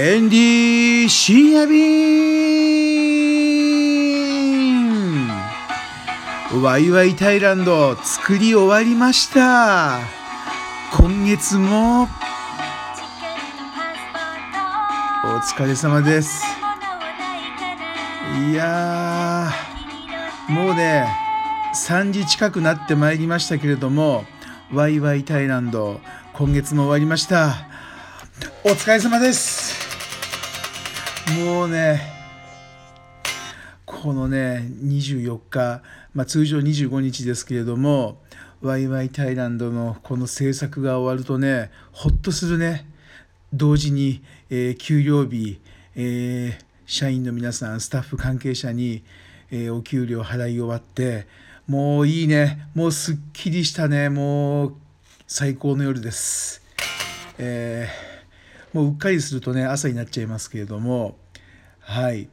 エンディ深夜便ワイワイタイランド作り終わりました。今月も。お疲れ様です。いやーもうね3時近くなってまいりましたけれどもワイワイタイランド今月も終わりました。お疲れ様です。もうねこのね24日、まあ、通常25日ですけれどもワイワイタイランドのこの制作が終わるとねほっとするね。同時に、えー、給料日、えー、社員の皆さんスタッフ関係者に、えー、お給料払い終わってもういいね。もうすっきりしたね。もう最高の夜です。えーもううっかりするとね朝になっちゃいますけれどもはい。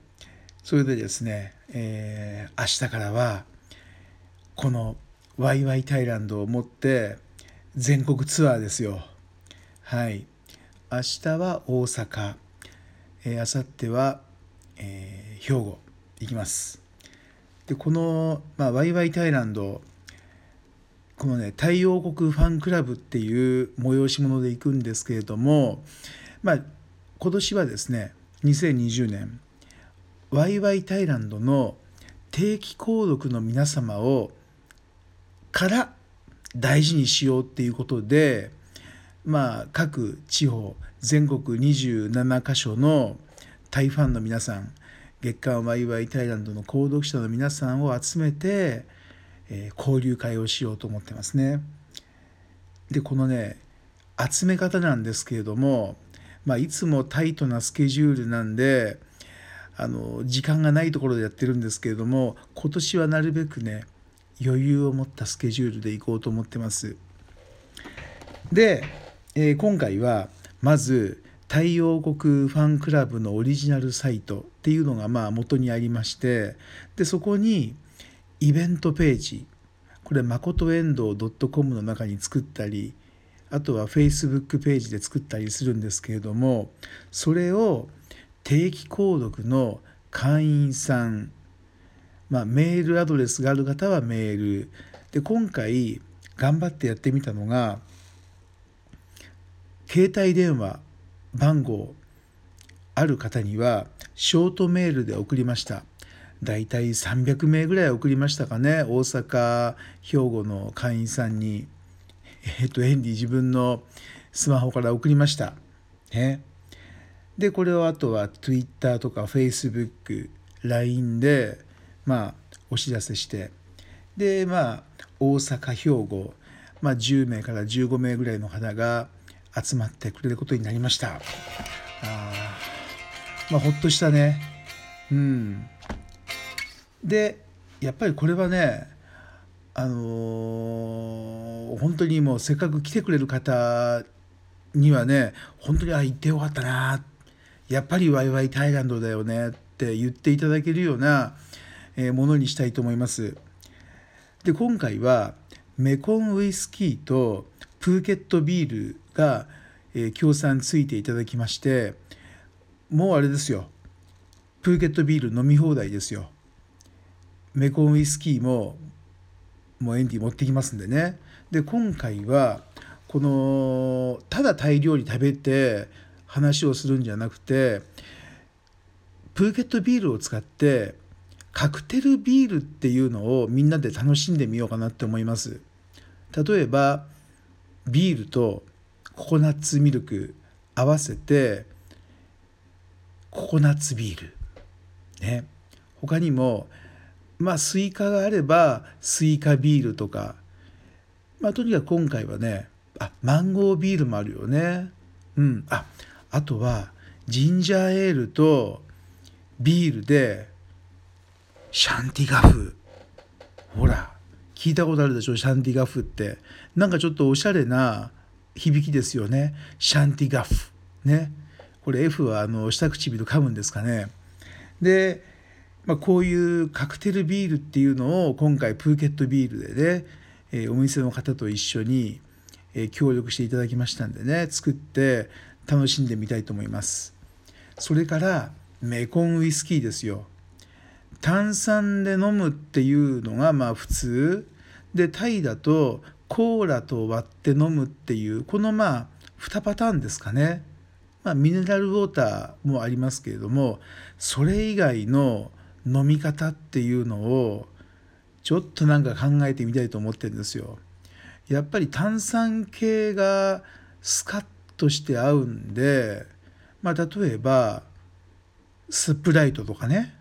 それでですね、えー、明日からはこのワイワイタイランドを持って全国ツアーですよ。はい。明日は大阪、えー、明後日は、えー、兵庫行きます。でこの、まあ、ワイワイタイランドこのね太陽国ファンクラブっていう催し物で行くんですけれどもまあ、今年はですね2020年ワイワイタイランドの定期購読の皆様をから大事にしようっていうことでまあ各地方全国27カ所のタイファンの皆さん月刊ワイワイタイランドの購読者の皆さんを集めて、えー、交流会をしようと思ってますね。でこのね集め方なんですけれどもまあ、いつもタイトなスケジュールなんであの時間がないところでやってるんですけれども今年はなるべくね余裕を持ったスケジュールで行こうと思ってます。で、えー、今回はまず太陽国ファンクラブのオリジナルサイトっていうのがまあ元にありましてでそこにイベントページこれ誠遠藤 .com の中に作ったりあとは Facebook ページで作ったりするんですけれどもそれを定期購読の会員さん、まあ、メールアドレスがある方はメール。で今回頑張ってやってみたのが携帯電話番号ある方にはショートメールで送りました。だいたい300名ぐらい送りましたかね大阪兵庫の会員さんに。えっと、エンディ自分のスマホから送りました。ね、で、これをあとは Twitter とか Facebook、LINE で、まあ、お知らせして、で、まあ、大阪、兵庫、まあ、10名から15名ぐらいの方が集まってくれることになりました。あまあ、ほっとしたね。うん。で、やっぱりこれはね、あのー、本当にもうせっかく来てくれる方にはね本当にあ行ってよかったなやっぱりワイワイタイランドだよねって言っていただけるようなものにしたいと思います。で今回はメコンウイスキーとプーケットビールが、え、協賛ついていただきましてもうあれですよプーケットビール飲み放題ですよ。メコンウイスキーももうエンディ持ってきますんでね。で今回はこのただタイ料理食べて話をするんじゃなくてプーケットビールを使ってカクテルビールっていうのをみんなで楽しんでみようかなって思います。例えばビールとココナッツミルク合わせてココナッツビール。ね。他にもまあスイカがあればスイカビールとか。まあとにかく今回はねあマンゴービールもあるよね。うん。ああとはジンジャーエールとビールでシャンティガフ。ほら聞いたことあるでしょ？シャンティガフって。なんかちょっとおしゃれな響きですよね。シャンティガフ。ね。これ F はあの下唇噛むんですかね。でまあ、こういうカクテルビールっていうのを今回プーケットビールでね、えー、お店の方と一緒に、え、協力していただきましたんでね作って楽しんでみたいと思います。それからメコンウイスキーですよ。炭酸で飲むっていうのがまあ普通。でタイだとコーラと割って飲むっていうこのまあ2パターンですかね、まあ、ミネラルウォーターもありますけれどもそれ以外の飲み方っていうのをちょっとなんか考えてみたいと思ってるんですよ。やっぱり炭酸系がスカッとして合うんで、まあ、例えばスプライトとかね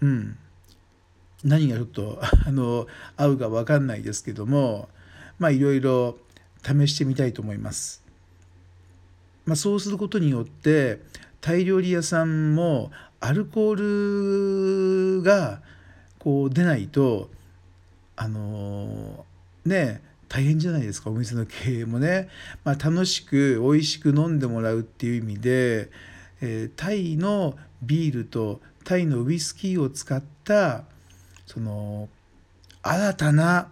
うん何がちょっとあの合うか分かんないですけどもまあいろいろ試してみたいと思います。まあ、そうすることによってタイ料理屋さんもアルコールがこう出ないとあのね大変じゃないですかお店の経営もね、まあ、楽しく美味しく飲んでもらうっていう意味で、えー、タイのビールとタイのウイスキーを使ったその新たな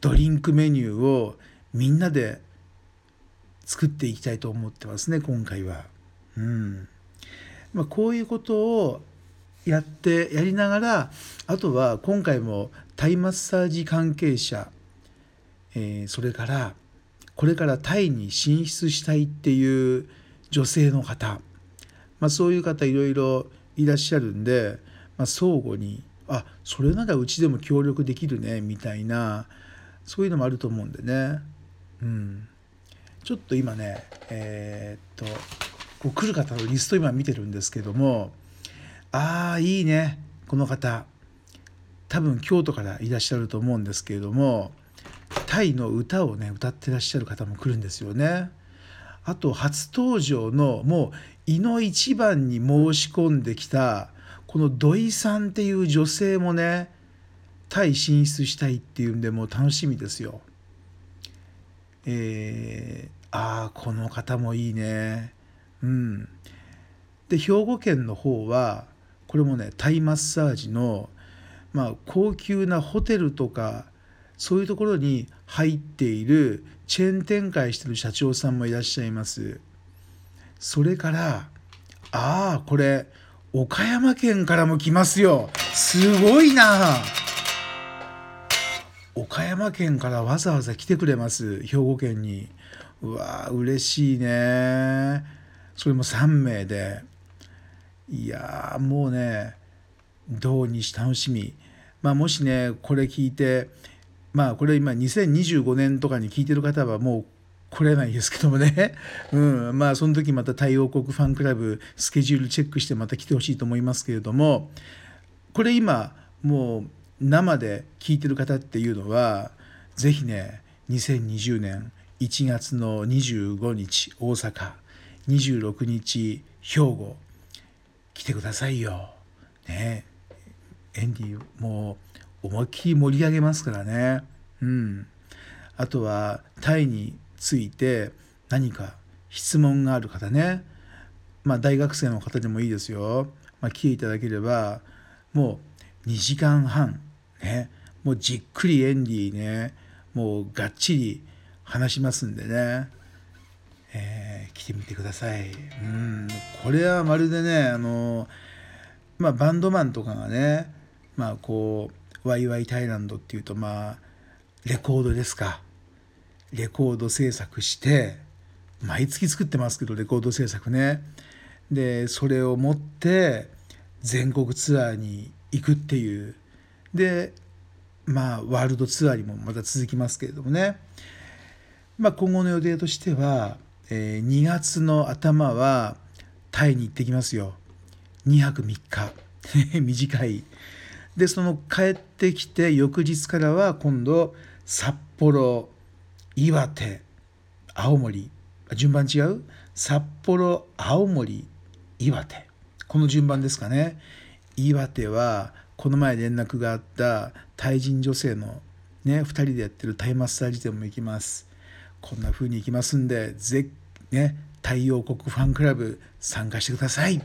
ドリンクメニューをみんなで作っていきたいと思ってますね今回は。うんまあ、こういうことをやってやりながらあとは今回もタイマッサージ関係者、えー、それからこれからタイに進出したいっていう女性の方、まあ、そういう方いろいろいらっしゃるんで、まあ、相互にあそれならうちでも協力できるねみたいなそういうのもあると思うんでね、うん、ちょっと今ねえー、っとこう来る方のリスト今見てるんですけどもああいいねこの方多分京都からいらっしゃると思うんですけれどもタイの歌をね歌ってらっしゃる方も来るんですよね。あと初登場のもう胃の一番に申し込んできたこの土井さんっていう女性もねタイ進出したいっていうんでもう楽しみですよ。えー、ああこの方もいいね。うん。で兵庫県の方はこれもねタイマッサージのまあ高級なホテルとかそういうところに入っているチェーン展開してる社長さんもいらっしゃいます。それからああこれ岡山県からも来ますよすごいな岡山県からわざわざ来てくれます兵庫県にうわ嬉しいねそれも3名でいやもうね土日楽しみ。まあもしねこれ聞いてまあこれ今2025年とかに聞いてる方はもう来れないですけどもね、うん、まあその時また太陽国ファンクラブスケジュールチェックしてまた来てほしいと思いますけれども。これ今もう生で聞いてる方っていうのは是非ね2020年1月の25日大阪。26日兵庫来てくださいよ。ねエンディもう思いっきり盛り上げますからね。うん。あとはタイについて何か質問がある方ね。まあ大学生の方でもいいですよ。まあ、来ていただければもう2時間半ね。もうじっくりエンディね。もうがっちり話しますんでね。えー、来てみてください。うん。これはまるでねあのまあバンドマンとかがねまあこうワイワイタイランドっていうとまあレコードですか。レコード制作して毎月作ってますけどレコード制作ね。でそれを持って全国ツアーに行くっていう。でまあワールドツアーにもまた続きますけれどもね。まあ今後の予定としてはえー、2月の頭はタイに行ってきますよ。2泊3日。短い。でその帰ってきて翌日からは今度札幌岩手青森。順番違う？札幌青森岩手。この順番ですかね。岩手はこの前連絡があったタイ人女性のね2人でやってるタイマッサージ店も行きます。こんな風にいきますんで、ぜね、太陽国ファンクラブ参加してください。